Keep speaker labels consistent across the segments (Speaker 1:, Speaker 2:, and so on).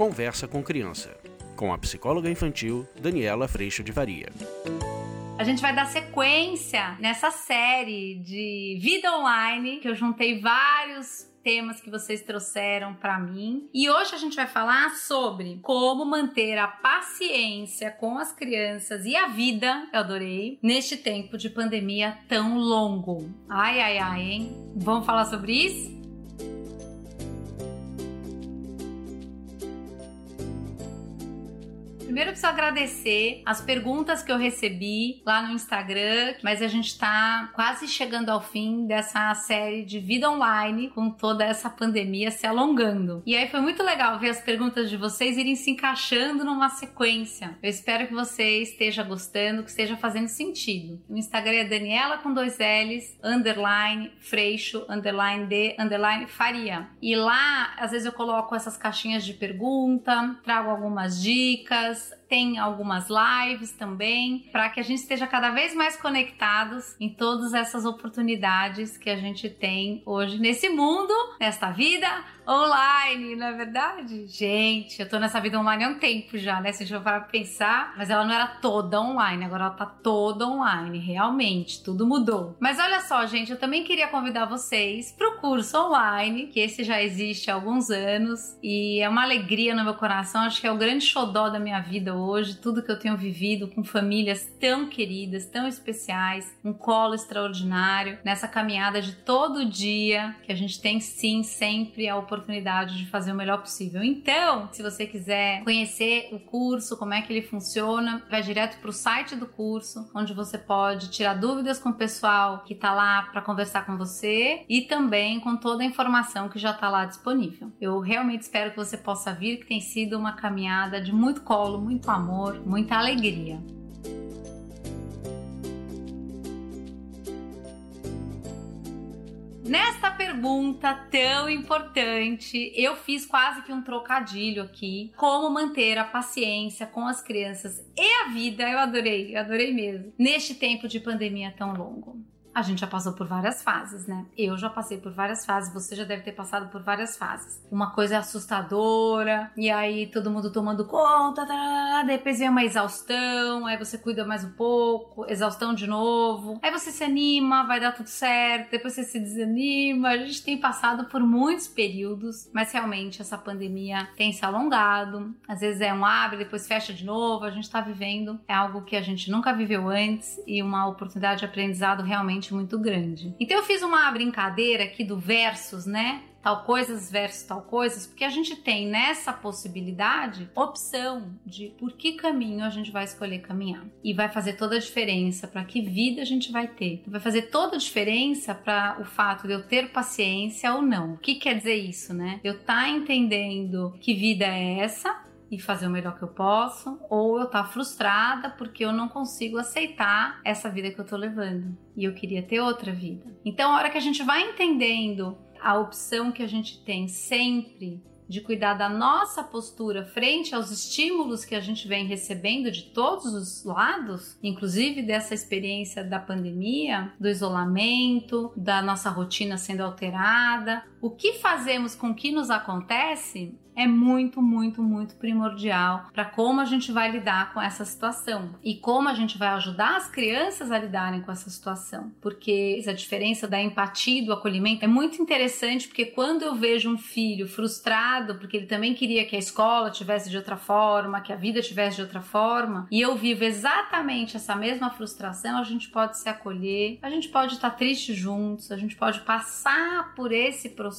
Speaker 1: Conversa com Criança, com a psicóloga infantil Daniela Freixo de Varia.
Speaker 2: A gente vai dar sequência nessa série de vida online que eu juntei vários temas que vocês trouxeram para mim. E hoje a gente vai falar sobre como manter a paciência com as crianças e a vida, eu adorei, neste tempo de pandemia tão longo. Ai, ai, ai, hein? Vamos falar sobre isso? Primeiro eu preciso agradecer as perguntas que eu recebi lá no Instagram, mas a gente tá quase chegando ao fim dessa série de vida online com toda essa pandemia se alongando. E aí foi muito legal ver as perguntas de vocês irem se encaixando numa sequência. Eu espero que você esteja gostando, que esteja fazendo sentido. O Instagram é Daniela com dois L's, underline, freixo, underline D, underline faria. E lá, às vezes eu coloco essas caixinhas de pergunta, trago algumas dicas, because tem algumas lives também, para que a gente esteja cada vez mais conectados em todas essas oportunidades que a gente tem hoje nesse mundo, nesta vida online, não é verdade? Gente, eu tô nessa vida online há um tempo já, né? Se a gente for pensar, mas ela não era toda online, agora ela tá toda online, realmente, tudo mudou. Mas olha só, gente, eu também queria convidar vocês pro curso online, que esse já existe há alguns anos e é uma alegria no meu coração, acho que é o grande xodó da minha vida hoje, tudo que eu tenho vivido com famílias tão queridas, tão especiais, um colo extraordinário, nessa caminhada de todo dia que a gente tem sim sempre a oportunidade de fazer o melhor possível. Então, se você quiser conhecer o curso, como é que ele funciona, vai direto para o site do curso, onde você pode tirar dúvidas com o pessoal que está lá para conversar com você e também com toda a informação que já está lá disponível. Eu realmente espero que você possa vir, que tem sido uma caminhada de muito colo, muito amor, muita alegria. Nesta pergunta tão importante, eu fiz quase que um trocadilho aqui. Como manter a paciência com as crianças e a vida? Eu adorei, eu adorei mesmo. Neste tempo de pandemia tão longo a gente já passou por várias fases, né? Eu já passei por várias fases, você já deve ter passado por várias fases. Uma coisa é assustadora, e aí todo mundo tomando conta, tá, depois vem uma exaustão, aí você cuida mais um pouco, exaustão de novo, aí você se anima, vai dar tudo certo, depois você se desanima. A gente tem passado por muitos períodos, mas realmente essa pandemia tem se alongado. Às vezes é um abre, depois fecha de novo. A gente tá vivendo é algo que a gente nunca viveu antes e uma oportunidade de aprendizado realmente realmente muito grande. Então eu fiz uma brincadeira aqui do versus, né? tal coisas versus tal coisas, porque a gente tem nessa possibilidade opção de por que caminho a gente vai escolher caminhar. E vai fazer toda a diferença para que vida a gente vai ter. Vai fazer toda a diferença para o fato de eu ter paciência ou não. O que quer dizer isso, né? Eu tá entendendo que vida é essa, e fazer o melhor que eu posso, ou eu estar tá frustrada porque eu não consigo aceitar essa vida que eu tô levando e eu queria ter outra vida. Então, a hora que a gente vai entendendo a opção que a gente tem sempre de cuidar da nossa postura frente aos estímulos que a gente vem recebendo de todos os lados, inclusive dessa experiência da pandemia, do isolamento, da nossa rotina sendo alterada, o que fazemos com o que nos acontece é muito, muito, muito primordial para como a gente vai lidar com essa situação e como a gente vai ajudar as crianças a lidarem com essa situação. Porque essa diferença da empatia e do acolhimento é muito interessante, porque quando eu vejo um filho frustrado porque ele também queria que a escola tivesse de outra forma, que a vida tivesse de outra forma, e eu vivo exatamente essa mesma frustração, a gente pode se acolher, a gente pode estar triste juntos, a gente pode passar por esse processo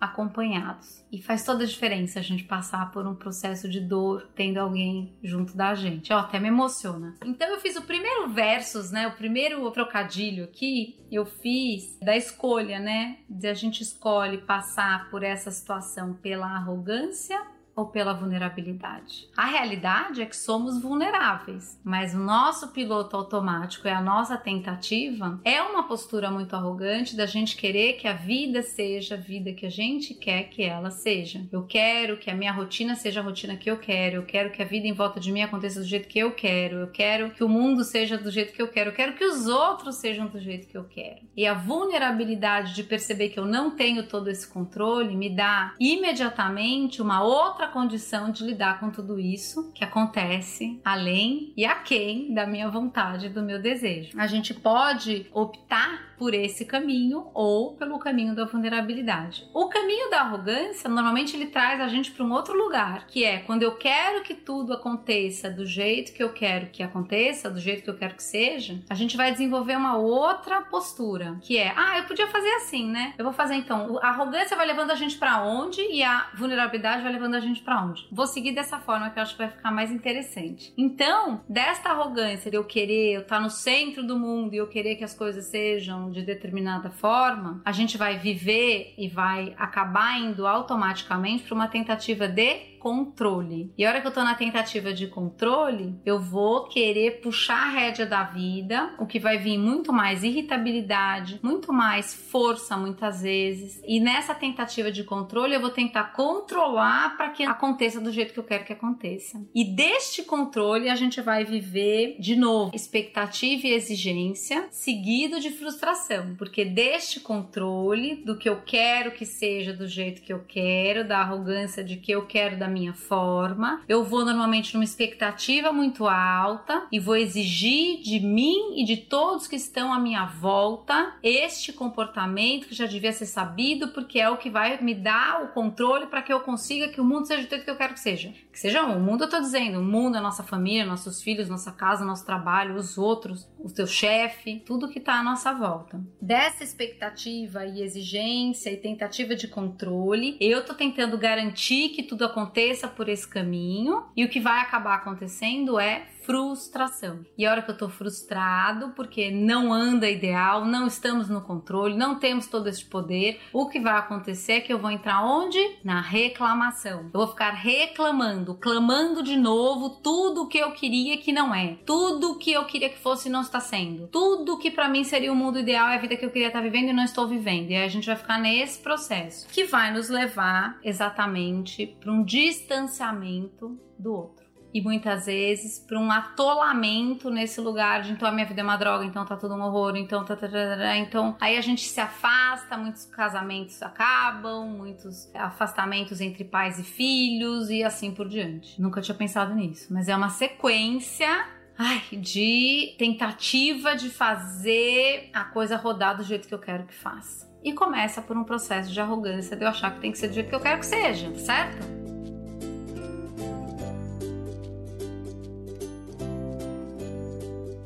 Speaker 2: acompanhados. E faz toda a diferença a gente passar por um processo de dor tendo alguém junto da gente. Ó, até me emociona. Então eu fiz o primeiro versus, né? O primeiro trocadilho aqui, eu fiz da escolha, né? De a gente escolhe passar por essa situação pela arrogância ou pela vulnerabilidade? A realidade é que somos vulneráveis, mas o nosso piloto automático e a nossa tentativa é uma postura muito arrogante da gente querer que a vida seja a vida que a gente quer que ela seja. Eu quero que a minha rotina seja a rotina que eu quero, eu quero que a vida em volta de mim aconteça do jeito que eu quero, eu quero que o mundo seja do jeito que eu quero, eu quero que os outros sejam do jeito que eu quero. E a vulnerabilidade de perceber que eu não tenho todo esse controle me dá imediatamente uma outra condição de lidar com tudo isso que acontece além e aquém da minha vontade, do meu desejo. A gente pode optar por esse caminho ou pelo caminho da vulnerabilidade. O caminho da arrogância, normalmente ele traz a gente para um outro lugar, que é quando eu quero que tudo aconteça do jeito que eu quero que aconteça, do jeito que eu quero que seja, a gente vai desenvolver uma outra postura, que é: "Ah, eu podia fazer assim, né? Eu vou fazer então". A arrogância vai levando a gente para onde e a vulnerabilidade vai levando a gente para onde? Vou seguir dessa forma que eu acho que vai ficar mais interessante. Então, desta arrogância de eu querer, eu estar tá no centro do mundo e eu querer que as coisas sejam de determinada forma, a gente vai viver e vai acabar indo automaticamente para uma tentativa de controle. E a hora que eu tô na tentativa de controle, eu vou querer puxar a rédea da vida, o que vai vir muito mais irritabilidade, muito mais força muitas vezes. E nessa tentativa de controle, eu vou tentar controlar para que aconteça do jeito que eu quero que aconteça. E deste controle, a gente vai viver de novo expectativa e exigência, seguido de frustração, porque deste controle do que eu quero que seja do jeito que eu quero, da arrogância de que eu quero da minha forma. Eu vou normalmente numa expectativa muito alta e vou exigir de mim e de todos que estão à minha volta este comportamento que já devia ser sabido, porque é o que vai me dar o controle para que eu consiga que o mundo seja do jeito que eu quero que seja. Que seja o mundo, eu tô dizendo, o mundo, a nossa família, nossos filhos, nossa casa, nosso trabalho, os outros, o teu chefe, tudo que tá à nossa volta. Dessa expectativa e exigência e tentativa de controle, eu tô tentando garantir que tudo aconteça aconteça por esse caminho e o que vai acabar acontecendo é frustração. E a hora que eu tô frustrado porque não anda ideal, não estamos no controle, não temos todo esse poder, o que vai acontecer é que eu vou entrar onde? Na reclamação. Eu vou ficar reclamando, clamando de novo tudo o que eu queria que não é, tudo o que eu queria que fosse não está sendo, tudo que para mim seria o mundo ideal é a vida que eu queria estar vivendo e não estou vivendo. E aí a gente vai ficar nesse processo que vai nos levar exatamente para um distanciamento do outro e muitas vezes para um atolamento nesse lugar de então a minha vida é uma droga, então tá tudo um horror, então tá, tá, tá, tá, então aí a gente se afasta, muitos casamentos acabam, muitos afastamentos entre pais e filhos e assim por diante. Nunca tinha pensado nisso, mas é uma sequência ai, de tentativa de fazer a coisa rodar do jeito que eu quero que faça. E começa por um processo de arrogância de eu achar que tem que ser do jeito que eu quero que seja, certo?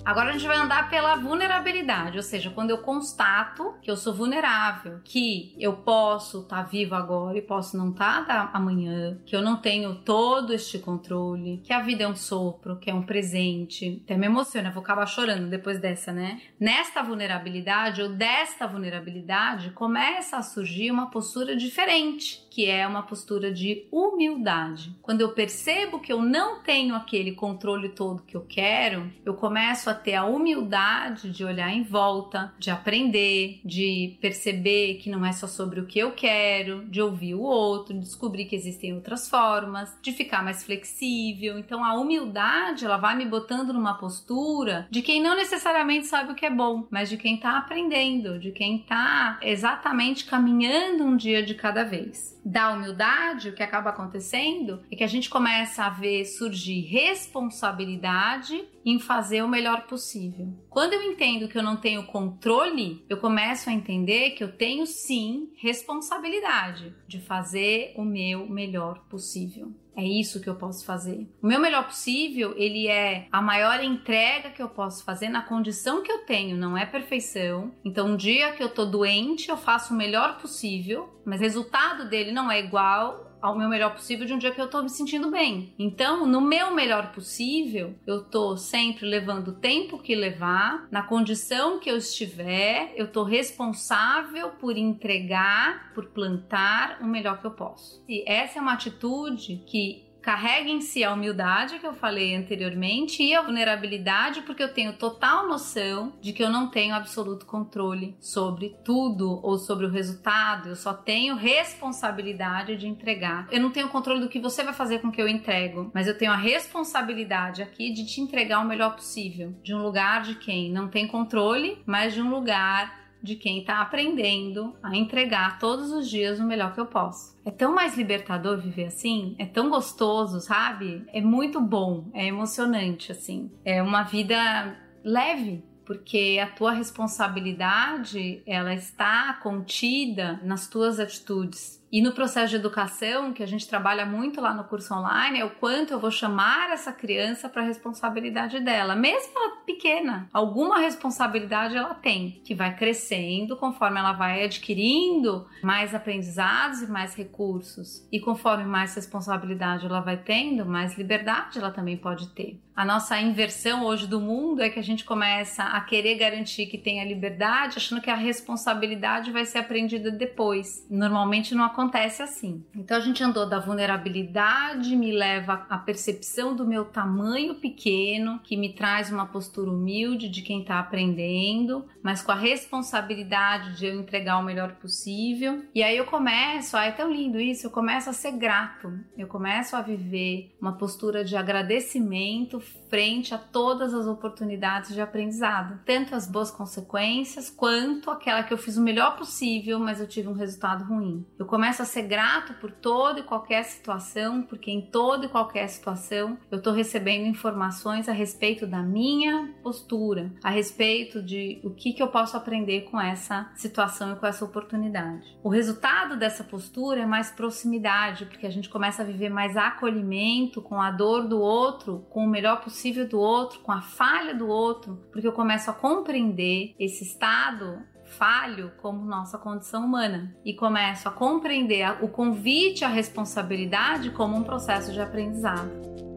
Speaker 2: Agora a gente vai andar pela vulnerabilidade, ou seja, quando eu constato que eu sou vulnerável, que eu posso estar tá vivo agora e posso não estar tá amanhã, que eu não tenho todo este controle, que a vida é um sopro, que é um presente. Até me emociona, vou acabar chorando depois dessa, né? Nesta vulnerabilidade ou desta vulnerabilidade começa a surgir uma postura diferente, que é uma postura de humildade. Quando eu percebo que eu não tenho aquele controle todo que eu quero, eu começo a ter a humildade de olhar em volta, de aprender, de perceber que não é só sobre o que eu quero, de ouvir o outro, de descobrir que existem outras formas, de ficar mais flexível. Então a humildade, ela vai me botando numa postura de quem não necessariamente sabe o que é bom, mas de quem está aprendendo, de quem está exatamente caminhando um dia de cada vez. Da humildade, o que acaba acontecendo é que a gente começa a ver surgir responsabilidade em fazer o melhor possível. Quando eu entendo que eu não tenho controle, eu começo a entender que eu tenho sim responsabilidade de fazer o meu melhor possível. É isso que eu posso fazer. O meu melhor possível, ele é a maior entrega que eu posso fazer na condição que eu tenho, não é perfeição. Então, um dia que eu tô doente, eu faço o melhor possível, mas o resultado dele não é igual ao meu melhor possível de um dia que eu tô me sentindo bem. Então, no meu melhor possível, eu tô sempre levando o tempo que levar, na condição que eu estiver, eu tô responsável por entregar, por plantar o melhor que eu posso. E essa é uma atitude que carrega em si a humildade que eu falei anteriormente e a vulnerabilidade, porque eu tenho total noção de que eu não tenho absoluto controle sobre tudo ou sobre o resultado, eu só tenho responsabilidade de entregar. Eu não tenho controle do que você vai fazer com que eu entrego, mas eu tenho a responsabilidade aqui de te entregar o melhor possível, de um lugar de quem não tem controle, mas de um lugar de quem está aprendendo a entregar todos os dias o melhor que eu posso. É tão mais libertador viver assim, é tão gostoso, sabe? É muito bom, é emocionante assim. É uma vida leve, porque a tua responsabilidade ela está contida nas tuas atitudes e no processo de educação, que a gente trabalha muito lá no curso online, é o quanto eu vou chamar essa criança para a responsabilidade dela, mesmo ela pequena. Alguma responsabilidade ela tem, que vai crescendo conforme ela vai adquirindo mais aprendizados e mais recursos. E conforme mais responsabilidade ela vai tendo, mais liberdade ela também pode ter. A nossa inversão hoje do mundo é que a gente começa a querer garantir que tenha liberdade, achando que a responsabilidade vai ser aprendida depois. Normalmente não acontece acontece assim. Então a gente andou da vulnerabilidade, me leva à percepção do meu tamanho pequeno, que me traz uma postura humilde de quem está aprendendo, mas com a responsabilidade de eu entregar o melhor possível. E aí eu começo, ah, é tão lindo isso, eu começo a ser grato, eu começo a viver uma postura de agradecimento frente a todas as oportunidades de aprendizado, tanto as boas consequências quanto aquela que eu fiz o melhor possível, mas eu tive um resultado ruim. Eu começo começo a ser grato por toda e qualquer situação, porque em toda e qualquer situação eu estou recebendo informações a respeito da minha postura, a respeito de o que, que eu posso aprender com essa situação e com essa oportunidade. O resultado dessa postura é mais proximidade, porque a gente começa a viver mais acolhimento com a dor do outro, com o melhor possível do outro, com a falha do outro, porque eu começo a compreender esse estado falho como nossa condição humana e começo a compreender o convite à responsabilidade como um processo de aprendizado.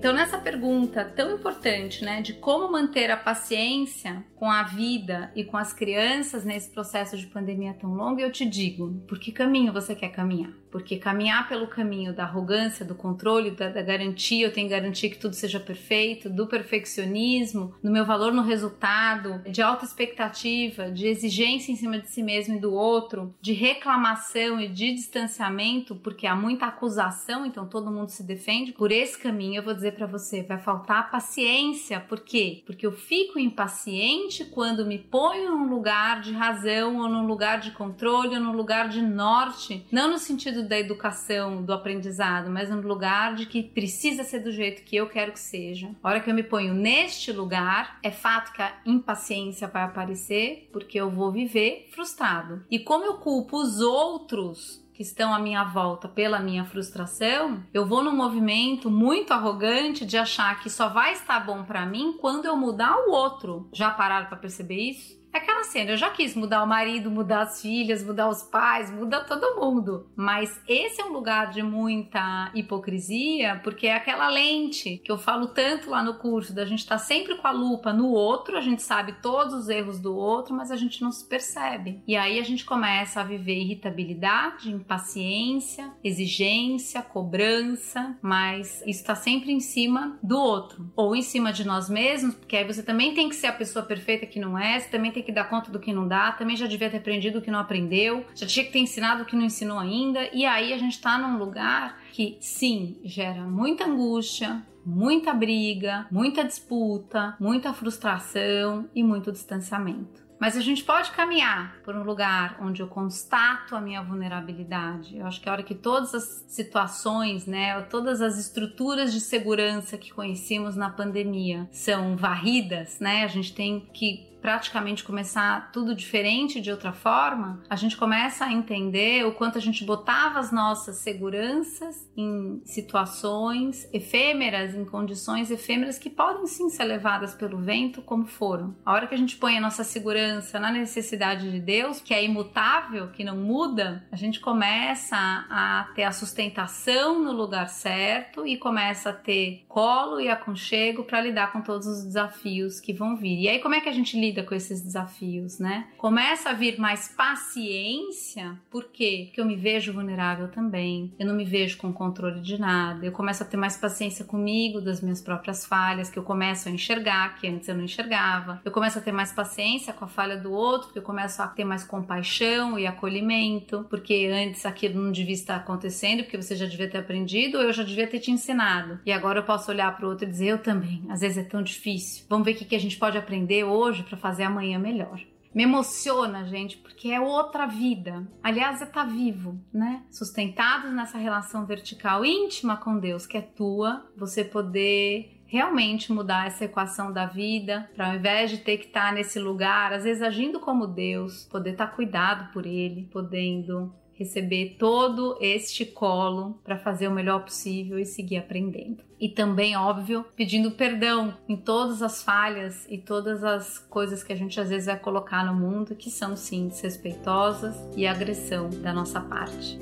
Speaker 2: Então, nessa pergunta tão importante, né, de como manter a paciência com a vida e com as crianças nesse processo de pandemia tão longo, eu te digo: por que caminho você quer caminhar? Porque caminhar pelo caminho da arrogância, do controle, da, da garantia, eu tenho que garantir que tudo seja perfeito, do perfeccionismo, do meu valor no resultado, de alta expectativa, de exigência em cima de si mesmo e do outro, de reclamação e de distanciamento, porque há muita acusação, então todo mundo se defende. Por esse caminho, eu vou dizer para você, vai faltar paciência. Por quê? Porque eu fico impaciente quando me ponho num lugar de razão ou num lugar de controle ou num lugar de norte, não no sentido da educação, do aprendizado, mas no lugar de que precisa ser do jeito que eu quero que seja. A hora que eu me ponho neste lugar, é fato que a impaciência vai aparecer, porque eu vou viver frustrado. E como eu culpo os outros que estão à minha volta pela minha frustração, eu vou num movimento muito arrogante de achar que só vai estar bom para mim quando eu mudar o outro. Já pararam para perceber isso? Aquela cena, eu já quis mudar o marido, mudar as filhas, mudar os pais, mudar todo mundo. Mas esse é um lugar de muita hipocrisia, porque é aquela lente que eu falo tanto lá no curso, da gente estar tá sempre com a lupa no outro, a gente sabe todos os erros do outro, mas a gente não se percebe. E aí a gente começa a viver irritabilidade, impaciência, exigência, cobrança, mas isso está sempre em cima do outro. Ou em cima de nós mesmos, porque aí você também tem que ser a pessoa perfeita que não é, você também tem ter que dar conta do que não dá, também já devia ter aprendido o que não aprendeu, já tinha que ter ensinado o que não ensinou ainda, e aí a gente está num lugar que sim, gera muita angústia, muita briga, muita disputa, muita frustração e muito distanciamento. Mas a gente pode caminhar por um lugar onde eu constato a minha vulnerabilidade. Eu acho que a hora que todas as situações, né, todas as estruturas de segurança que conhecemos na pandemia são varridas, né, a gente tem que praticamente começar tudo diferente de outra forma, a gente começa a entender o quanto a gente botava as nossas seguranças em situações efêmeras, em condições efêmeras que podem sim ser levadas pelo vento, como foram. A hora que a gente põe a nossa segurança na necessidade de Deus, que é imutável, que não muda, a gente começa a ter a sustentação no lugar certo e começa a ter colo e aconchego para lidar com todos os desafios que vão vir. E aí, como é que a gente lida? Vida com esses desafios, né? Começa a vir mais paciência, por quê? Porque eu me vejo vulnerável também, eu não me vejo com controle de nada, eu começo a ter mais paciência comigo, das minhas próprias falhas, que eu começo a enxergar, que antes eu não enxergava, eu começo a ter mais paciência com a falha do outro, eu começo a ter mais compaixão e acolhimento, porque antes aquilo não devia estar acontecendo, porque você já devia ter aprendido, ou eu já devia ter te ensinado, e agora eu posso olhar para o outro e dizer, eu também, às vezes é tão difícil, vamos ver o que a gente pode aprender hoje para fazer amanhã melhor me emociona, gente, porque é outra vida. Aliás, é tá vivo, né? Sustentados nessa relação vertical íntima com Deus, que é tua, você poder realmente mudar essa equação da vida, para ao invés de ter que estar tá nesse lugar, às vezes agindo como Deus, poder estar tá cuidado por Ele, podendo receber todo este colo para fazer o melhor possível e seguir aprendendo. E também, óbvio, pedindo perdão em todas as falhas e todas as coisas que a gente às vezes vai colocar no mundo que são sim desrespeitosas e agressão da nossa parte.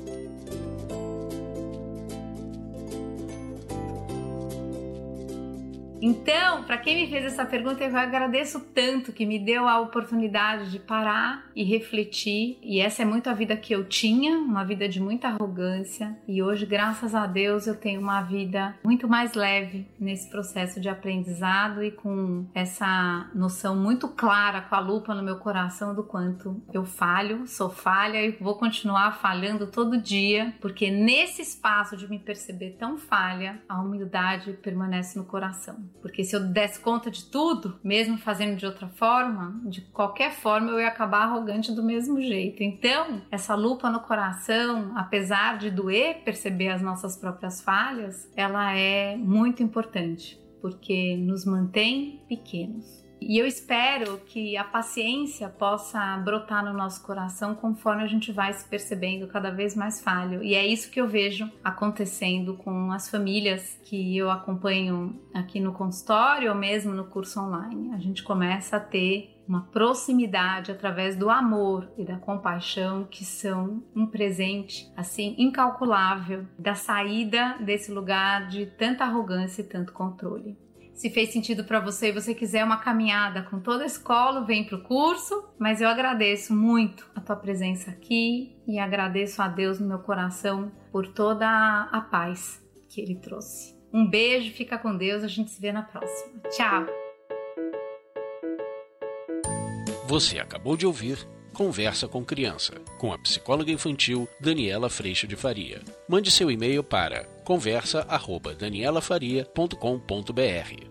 Speaker 2: Então, para quem me fez essa pergunta, eu agradeço tanto que me deu a oportunidade de parar e refletir. E essa é muito a vida que eu tinha, uma vida de muita arrogância. E hoje, graças a Deus, eu tenho uma vida muito mais leve nesse processo de aprendizado e com essa noção muito clara, com a lupa no meu coração do quanto eu falho, sou falha e vou continuar falhando todo dia, porque nesse espaço de me perceber tão falha, a humildade permanece no coração. Porque se eu desse conta de tudo, mesmo fazendo de outra forma, de qualquer forma eu ia acabar arrogante do mesmo jeito. Então, essa lupa no coração, apesar de doer perceber as nossas próprias falhas, ela é muito importante, porque nos mantém pequenos. E eu espero que a paciência possa brotar no nosso coração conforme a gente vai se percebendo cada vez mais falho. E é isso que eu vejo acontecendo com as famílias que eu acompanho aqui no consultório ou mesmo no curso online. A gente começa a ter uma proximidade através do amor e da compaixão que são um presente assim incalculável da saída desse lugar de tanta arrogância e tanto controle. Se fez sentido para você e você quiser uma caminhada com toda a escola, vem para o curso. Mas eu agradeço muito a tua presença aqui e agradeço a Deus no meu coração por toda a paz que Ele trouxe. Um beijo, fica com Deus, a gente se vê na próxima. Tchau!
Speaker 1: Você acabou de ouvir Conversa com Criança, com a psicóloga infantil Daniela Freixo de Faria. Mande seu e-mail para conversa@danielafaria.com.br.